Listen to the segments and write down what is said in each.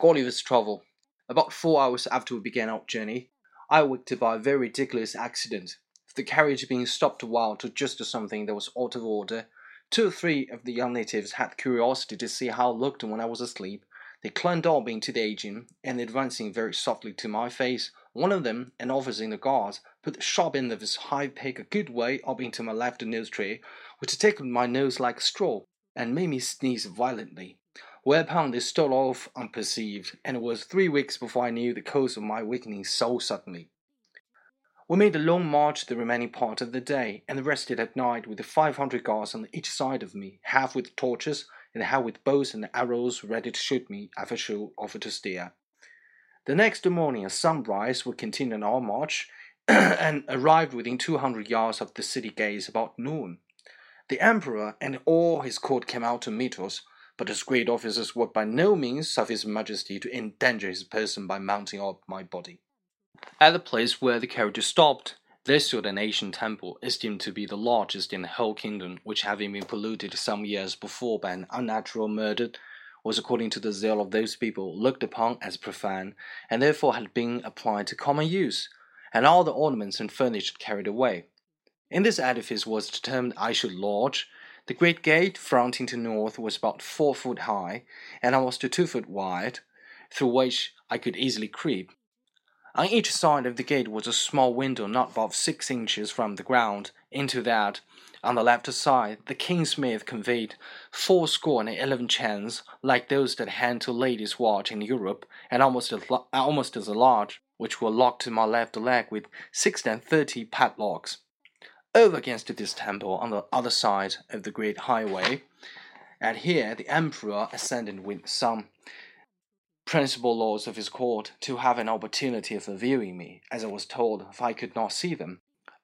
Gulliver's Travel. About four hours after we began our journey, I waked by a very ridiculous accident. The carriage being stopped a while to adjust to something that was out of order, two or three of the young natives had curiosity to see how I looked when I was asleep. They climbed up into the engine, and advancing very softly to my face, one of them, an officer in the guards, put the sharp end of his high pick a good way up into my left nose tree, which tickled my nose like straw, and made me sneeze violently whereupon they stole off unperceived, and it was three weeks before I knew the cause of my awakening so suddenly. We made a long march the remaining part of the day, and rested at night with the five hundred guards on each side of me, half with torches, and half with bows and arrows ready to shoot me if I should offer to steer. The next morning at sunrise we continued our march, and arrived within two hundred yards of the city gates about noon. The emperor and all his court came out to meet us, but his great officers would by no means suffer his majesty to endanger his person by mounting up my body. At the place where the carriage stopped, there stood an ancient temple, esteemed to be the largest in the whole kingdom, which having been polluted some years before by an unnatural murder, was, according to the zeal of those people, looked upon as profane, and therefore had been applied to common use, and all the ornaments and furniture carried away. In this edifice was determined I should lodge, the great gate fronting to north was about four foot high and almost two foot wide, through which I could easily creep. On each side of the gate was a small window not above six inches from the ground. Into that, on the left side, the kingsmith conveyed fourscore and eleven chains, like those that hang to ladies' watch in Europe, and almost as, almost as large, which were locked to my left leg with six and thirty padlocks over against this temple on the other side of the great highway. And here the emperor ascended with some principal lords of his court to have an opportunity of viewing me, as I was told, if I could not see them.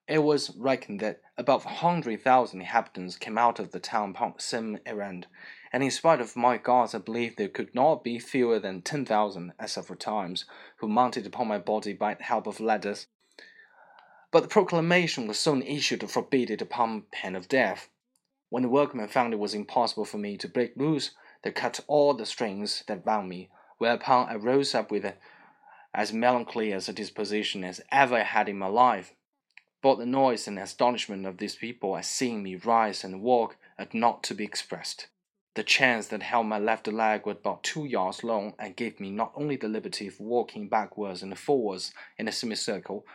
It was reckoned that above a hundred thousand inhabitants came out of the town upon the same errand, and in spite of my guards, I believe there could not be fewer than ten thousand at several times, who mounted upon my body by the help of ladders but the proclamation was soon issued to forbid it upon pain of death. When the workmen found it was impossible for me to break loose, they cut all the strings that bound me, whereupon I rose up with as melancholy a disposition as ever I had in my life. But the noise and astonishment of these people at seeing me rise and walk are not to be expressed. The chains that held my left leg were about two yards long and gave me not only the liberty of walking backwards and forwards in a semicircle,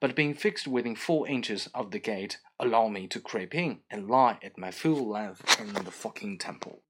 but being fixed within four inches of the gate, allow me to creep in and lie at my full length in the fucking temple.